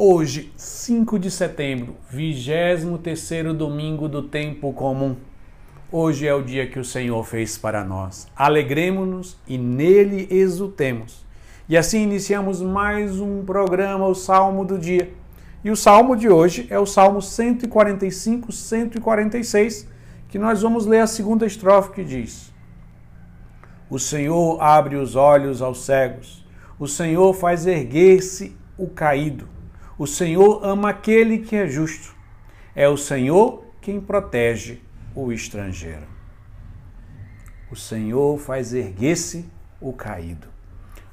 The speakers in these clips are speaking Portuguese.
Hoje, 5 de setembro, 23º domingo do tempo comum. Hoje é o dia que o Senhor fez para nós. Alegremos-nos e nele exultemos. E assim iniciamos mais um programa, o Salmo do Dia. E o salmo de hoje é o Salmo 145, 146, que nós vamos ler a segunda estrofe que diz: O Senhor abre os olhos aos cegos, o Senhor faz erguer-se o caído o Senhor ama aquele que é justo. É o Senhor quem protege o estrangeiro. O Senhor faz erguer-se o caído.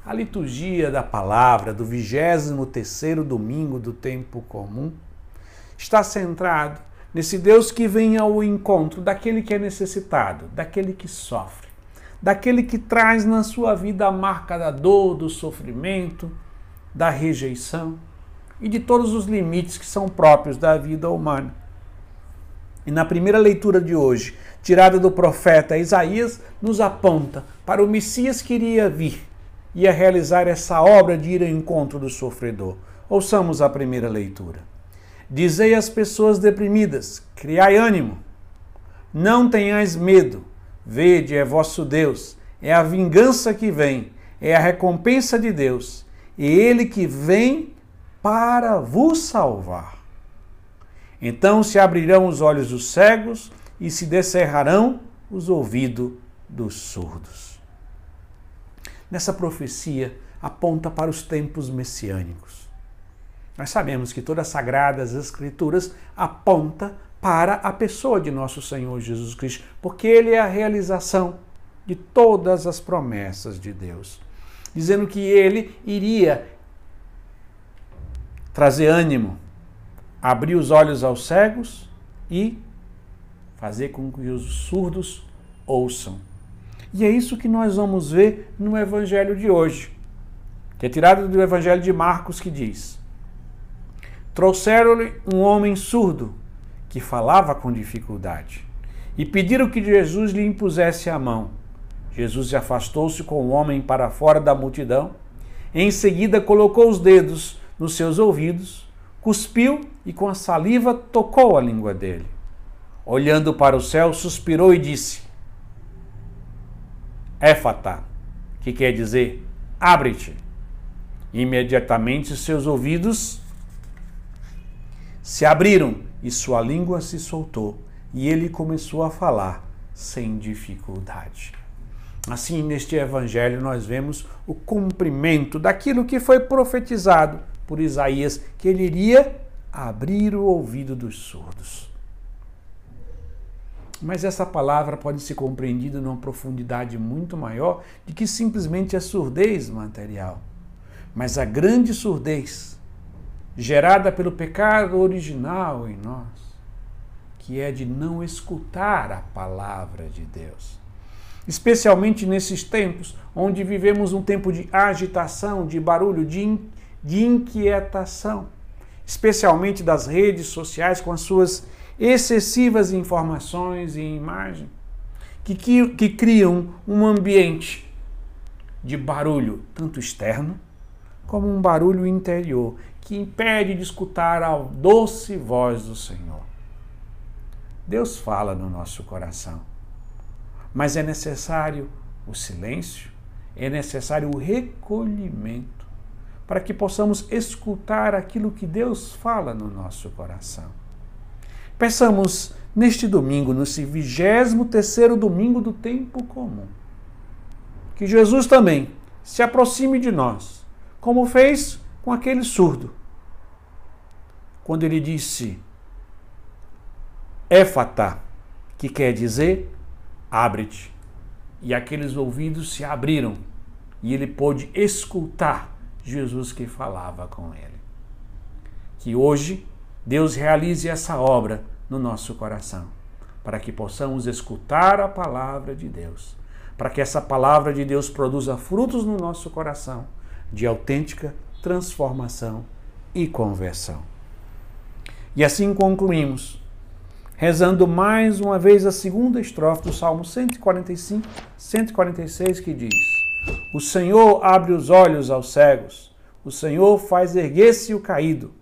A liturgia da palavra do 23º domingo do tempo comum está centrado nesse Deus que vem ao encontro daquele que é necessitado, daquele que sofre, daquele que traz na sua vida a marca da dor, do sofrimento, da rejeição e de todos os limites que são próprios da vida humana. E na primeira leitura de hoje, tirada do profeta Isaías, nos aponta para o Messias que iria vir, ia realizar essa obra de ir ao encontro do sofredor. Ouçamos a primeira leitura. Dizei às pessoas deprimidas: criai ânimo, não tenhais medo, vede, é vosso Deus, é a vingança que vem, é a recompensa de Deus, e ele que vem para vos salvar. Então se abrirão os olhos dos cegos e se descerrarão os ouvidos dos surdos. Nessa profecia aponta para os tempos messiânicos. Nós sabemos que todas as sagradas escrituras aponta para a pessoa de nosso Senhor Jesus Cristo, porque ele é a realização de todas as promessas de Deus, dizendo que ele iria trazer ânimo, abrir os olhos aos cegos e fazer com que os surdos ouçam. E é isso que nós vamos ver no Evangelho de hoje, que é tirado do Evangelho de Marcos, que diz: Trouxeram-lhe um homem surdo que falava com dificuldade e pediram que Jesus lhe impusesse a mão. Jesus se afastou-se com o homem para fora da multidão. Em seguida, colocou os dedos nos seus ouvidos, cuspiu e com a saliva tocou a língua dele. Olhando para o céu, suspirou e disse: Éfata, que quer dizer abre-te. Imediatamente seus ouvidos se abriram e sua língua se soltou, e ele começou a falar sem dificuldade. Assim, neste evangelho, nós vemos o cumprimento daquilo que foi profetizado por Isaías que ele iria abrir o ouvido dos surdos. Mas essa palavra pode ser compreendida numa profundidade muito maior de que simplesmente a surdez material. Mas a grande surdez gerada pelo pecado original em nós, que é de não escutar a palavra de Deus. Especialmente nesses tempos onde vivemos um tempo de agitação, de barulho, de de inquietação, especialmente das redes sociais com as suas excessivas informações e imagens, que, que, que criam um ambiente de barulho, tanto externo como um barulho interior, que impede de escutar a doce voz do Senhor. Deus fala no nosso coração, mas é necessário o silêncio, é necessário o recolhimento para que possamos escutar aquilo que Deus fala no nosso coração. Peçamos neste domingo, nesse vigésimo terceiro domingo do tempo comum, que Jesus também se aproxime de nós, como fez com aquele surdo, quando ele disse Éfata, que quer dizer abre-te. E aqueles ouvidos se abriram e ele pôde escutar Jesus que falava com ele. Que hoje Deus realize essa obra no nosso coração, para que possamos escutar a palavra de Deus, para que essa palavra de Deus produza frutos no nosso coração de autêntica transformação e conversão. E assim concluímos, rezando mais uma vez a segunda estrofe do Salmo 145, 146, que diz: o Senhor abre os olhos aos cegos, o Senhor faz erguer-se o caído,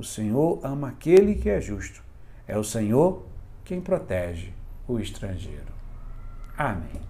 O Senhor ama aquele que é justo. É o Senhor quem protege o estrangeiro. Amém.